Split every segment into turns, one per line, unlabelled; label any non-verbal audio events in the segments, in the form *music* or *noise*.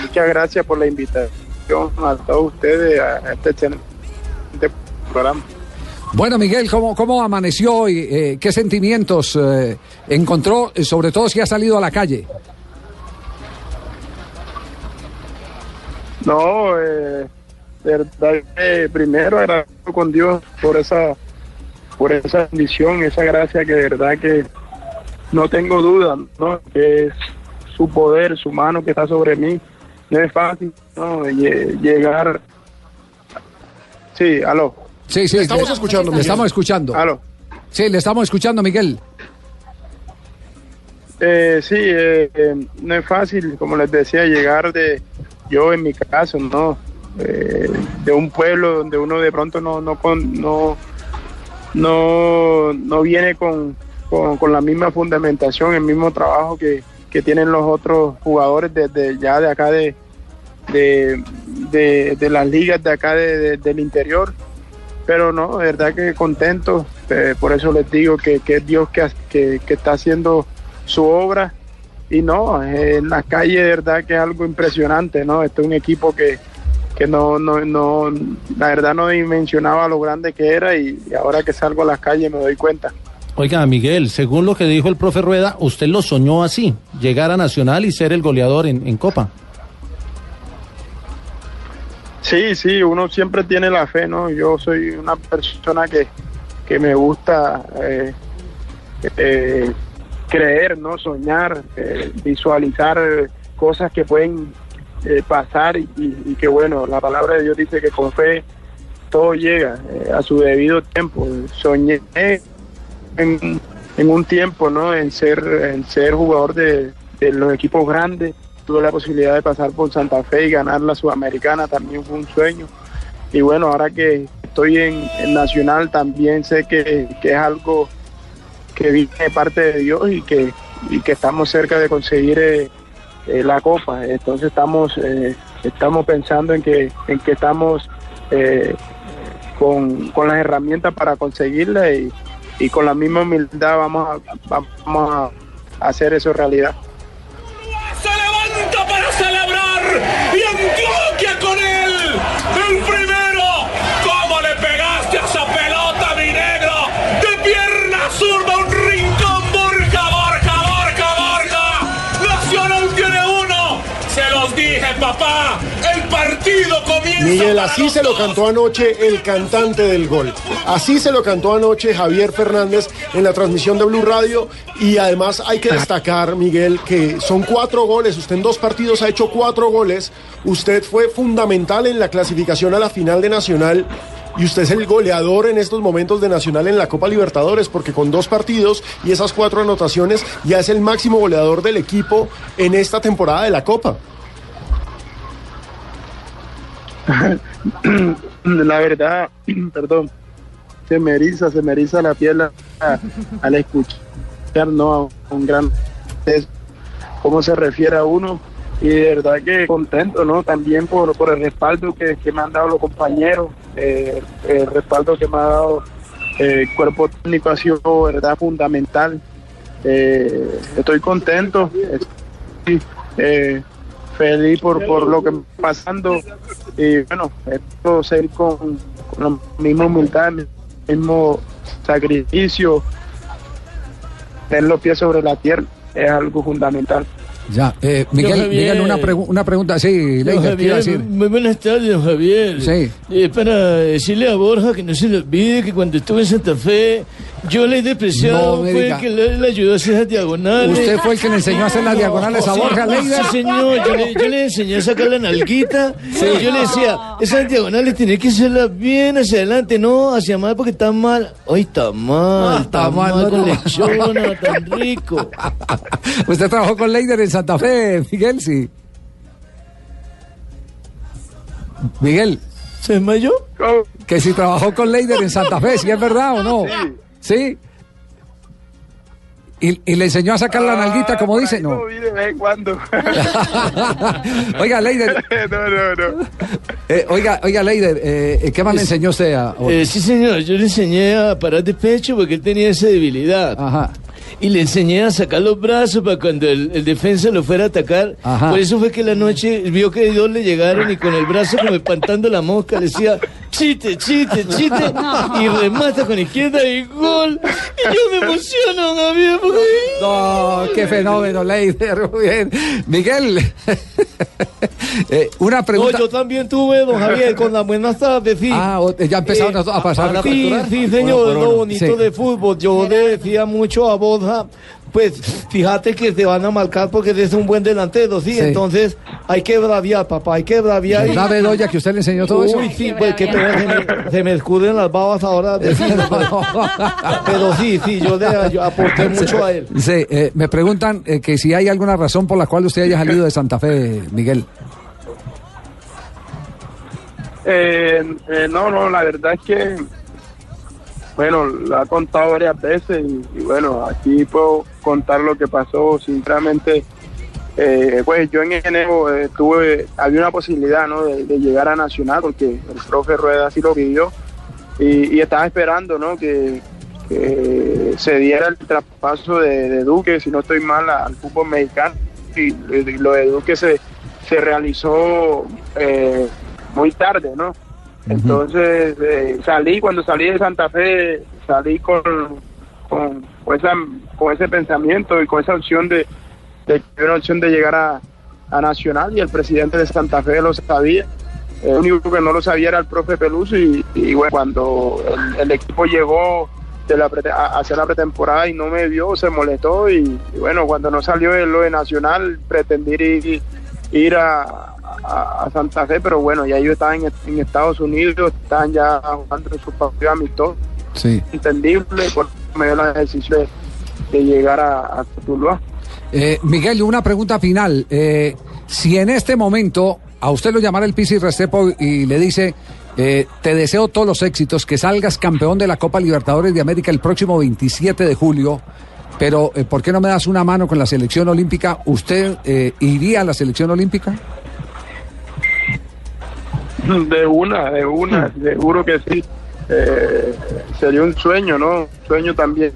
Muchas gracias por la invitación a todos ustedes a este excelente programa.
Bueno, Miguel, ¿cómo, cómo amaneció hoy? Eh, ¿Qué sentimientos eh, encontró, eh, sobre todo si ha salido a la calle?
No, eh, de verdad primero agradezco con Dios por esa por esa bendición, esa gracia que de verdad que no tengo duda, ¿no? Que es su poder, su mano que está sobre mí. No es fácil, ¿no? Lle- Llegar. Sí, aló,
Sí, sí.
Le estamos
le-
escuchando,
Le
Miguel.
estamos escuchando.
aló.
Sí, le estamos escuchando, Miguel.
Eh, sí, eh, eh, no es fácil, como les decía, llegar de, yo en mi caso, ¿no? Eh, de un pueblo donde uno de pronto no, no, con, no, no, no viene con, con, con la misma fundamentación, el mismo trabajo que, que tienen los otros jugadores desde ya de acá de, de, de, las ligas de acá de- de- del interior pero no, de verdad que contento, eh, por eso les digo que, que es Dios que, que, que está haciendo su obra y no, en la calle de verdad que es algo impresionante, ¿no? Este es un equipo que, que no, no, no, la verdad no dimensionaba lo grande que era y ahora que salgo a las calles me doy cuenta.
Oiga, Miguel, según lo que dijo el profe Rueda, usted lo soñó así, llegar a Nacional y ser el goleador en, en Copa.
Sí, sí, uno siempre tiene la fe, ¿no? Yo soy una persona que, que me gusta eh, eh, creer, ¿no? Soñar, eh, visualizar cosas que pueden pasar y, y- que, bueno, la palabra de Dios dice que con fe todo llega a su debido tiempo. Soñé en, en un tiempo, ¿no? En ser, en ser jugador de, de los equipos grandes. Tuve la posibilidad de pasar por Santa Fe y ganar la Sudamericana, también fue un sueño. Y bueno, ahora que estoy en, Nacional, también sé que, que es algo que viene de parte de Dios y que, y que estamos cerca de conseguir eh, eh, la Copa. Entonces estamos, eh, estamos pensando en que, en que estamos eh, con, con las herramientas para conseguirla y, y con la misma humildad vamos a, vamos a hacer eso realidad.
Miguel, así se lo cantó anoche el cantante del gol. Así se lo cantó anoche Javier Fernández en la transmisión de Blue Radio. Y además hay que destacar, Miguel, que son cuatro goles. Usted en dos partidos ha hecho cuatro goles. Usted fue fundamental en la clasificación a la final de Nacional. Y usted es el goleador en estos momentos de Nacional en la Copa Libertadores, porque con dos partidos y esas cuatro anotaciones ya es el máximo goleador del equipo en esta temporada de la Copa. *coughs*
la verdad, *coughs* perdón, se me eriza, se me eriza la piel al escuchar, ¿no? Un gran cómo se refiere a uno y de verdad que contento, ¿no? También por, por el respaldo que, me han dado los compañeros, eh, el respaldo que me ha dado eh, el cuerpo técnico ha sido, verdad, fundamental. Eh, estoy contento, estoy, feliz por, por lo que está pasando y bueno, espero seguir con, con la misma humildad, el mismo sacrificio, tener los pies sobre la tierra es algo fundamental.
Ya, eh, Miguel,
Javier.
Miguel, una, pregu- una pregunta, sí, Leider, ¿qué iba a
Javier,
decir?
muy buenas tardes, don Javier.
Sí.
Eh, para decirle a Borja que no se le olvide que cuando estuve en Santa Fe Yo le
No me
fue el que le, le ayudó a hacer esas diagonales.
¿Usted fue el que le enseñó a hacer las diagonales a
Sí,
Borja Leider?
Sí, señor. Yo le, yo le enseñé a sacar la nalguita. Y yo le decía, esas diagonales tiene que hacerlas bien hacia adelante, no hacia mal porque está mal. Ay, está mal,
Ah,
está,
está mal,
mal,
no,
con
no.
lechona, tan rico. *laughs*
¿Usted trabajó con Leider en Santa Fe, Miguel? Sí. Miguel,
¿Se desmayó?
¿Cómo?
que si trabajó con Leider en Santa Fe, ¿sí es verdad o no? Sí. ¿Y, y le enseñó a sacar la nalguita como
Ah,
dice? No.
de cuando. *laughs*
oiga, Leider, *laughs*
no, no, no.
eh, oiga, oiga, Leider, eh, ¿qué más le enseñó usted a...
Eh, sí, señor. Yo le enseñé a parar de pecho porque él tenía esa debilidad.
Ajá.
Y le enseñé a sacar los brazos para cuando el, el defensa lo fuera a atacar.
Ajá.
Por eso fue que la noche vio que dos le llegaron y con el brazo como espantando la mosca le decía, chiste, chiste, chiste. *laughs* Y remata con izquierda y gol. Y yo me emociono, Javier, porque...
No, qué fenómeno, Leider. Muy bien. Miguel, *laughs* eh, una
No,
pregunta.
yo también tuve, don Javier, con las buenas tardes, sí.
Ah, ya empezaron a- a pasar a
Sí, sí, señor, lo bonito
Sí.
de fútbol. Yo le decía mucho a Borja, pues fíjate que te van a marcar porque eres un buen delantero, sí.
Sí.
Entonces hay que braviar, papá, hay que braviar.
¿Verdad, Bedoya, que usted le enseñó todo eso?
Uy, sí, pues que se, me, se me escurren las babas ahora. de pero, pero sí, sí, yo le yo aporté mucho a él.
Sí, eh, me preguntan eh, que si hay alguna razón por la cual usted haya salido de Santa Fe, Miguel.
Eh, eh, no, no, la verdad es que, bueno, lo ha contado varias veces y, bueno, aquí puedo contar lo que pasó. Sinceramente, eh, pues yo en enero eh, tuve, había una posibilidad, ¿no? De, llegar a Nacional porque el profe Rueda así lo pidió y, y estaba esperando, ¿no? Que, se diera el traspaso de, de Duque, si no estoy mal, al fútbol mexicano y, y lo de Duque se, se realizó eh, muy tarde, ¿no? Entonces eh, salí, cuando salí de Santa Fe, salí con, con, con esa, con ese pensamiento y con esa opción de, de una opción de llegar a, a Nacional y el presidente de Santa Fe lo sabía. El único que no lo sabía era el profe Peluso y, bueno, cuando el, equipo llegó de la prete- a, hacer la pretemporada y no me vio, se molestó y, y bueno, cuando no salió de lo de Nacional, pretendí ir, ir a, a- a Santa Fe, pero bueno, ya ellos estaban en, en Estados Unidos, estaban ya jugando en sus partidos amistosos,
Sí.
entendible, por me dio la decisión de, de llegar a, a Tuluá.
Eh, Miguel, una pregunta final. Eh, si en este momento a usted lo llamara el Pisi Restrepo y le dice, eh, te deseo todos los éxitos, que salgas campeón de la Copa Libertadores de América el próximo 27 de julio, pero eh, ¿por qué no me das una mano con la selección olímpica? ¿Usted eh, iría a la selección olímpica? *laughs*
De una, de una, seguro que sí. Eh, sería un sueño, ¿no? Un sueño también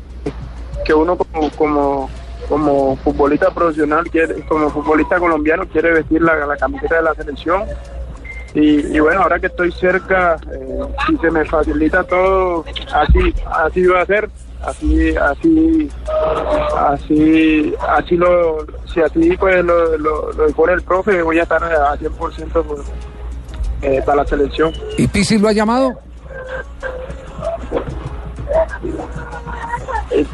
que uno como, como, como futbolista profesional, quiere, como futbolista colombiano, quiere vestir la, la camiseta de la selección. Y, y bueno, ahora que estoy cerca, eh, si se me facilita todo, así, así va a ser. Así, así, así, así lo, si así pues lo, lo, lo pone el profe, voy a estar a 100% por, eh, para la selección.
¿Y Pisi lo ha llamado?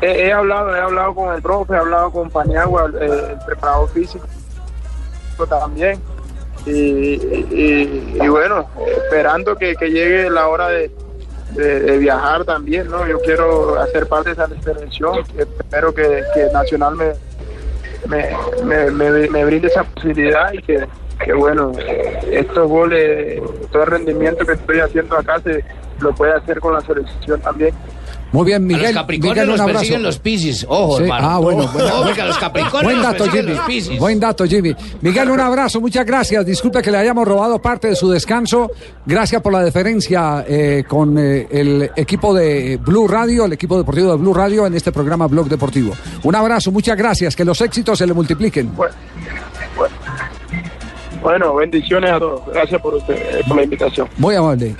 He, he hablado, he hablado con el profe, he hablado con Paniagua, eh, el preparador físico también. Y, y- y bueno, esperando que, que llegue la hora de, de- de viajar también, ¿no? Yo quiero hacer parte de esa selección, espero que, que Nacional me, me, me, me- me brinde esa posibilidad y que, que bueno, estos goles, todo el rendimiento que estoy haciendo acá se lo puede hacer con la selección también.
Muy bien,
a
Miguel.
los Capricornios los persiguen los Piscis. Ojo,
Sí,
hermano.
Ah, bueno.
Ojo,
bueno.
porque a los Capricornios
Buen dato,
persiguen
Jimmy.
los.
Buen dato, Jimmy. Miguel, un abrazo, muchas gracias. Disculpe que le hayamos robado parte de su descanso. Gracias por la deferencia eh, con eh, el equipo de Blue Radio, el equipo deportivo de Blue Radio en este programa Blog Deportivo. Un abrazo, muchas gracias. Que los éxitos se le multipliquen.
Bueno. Bueno, bendiciones a todos. Gracias por, usted, por la invitación.
Muy amable.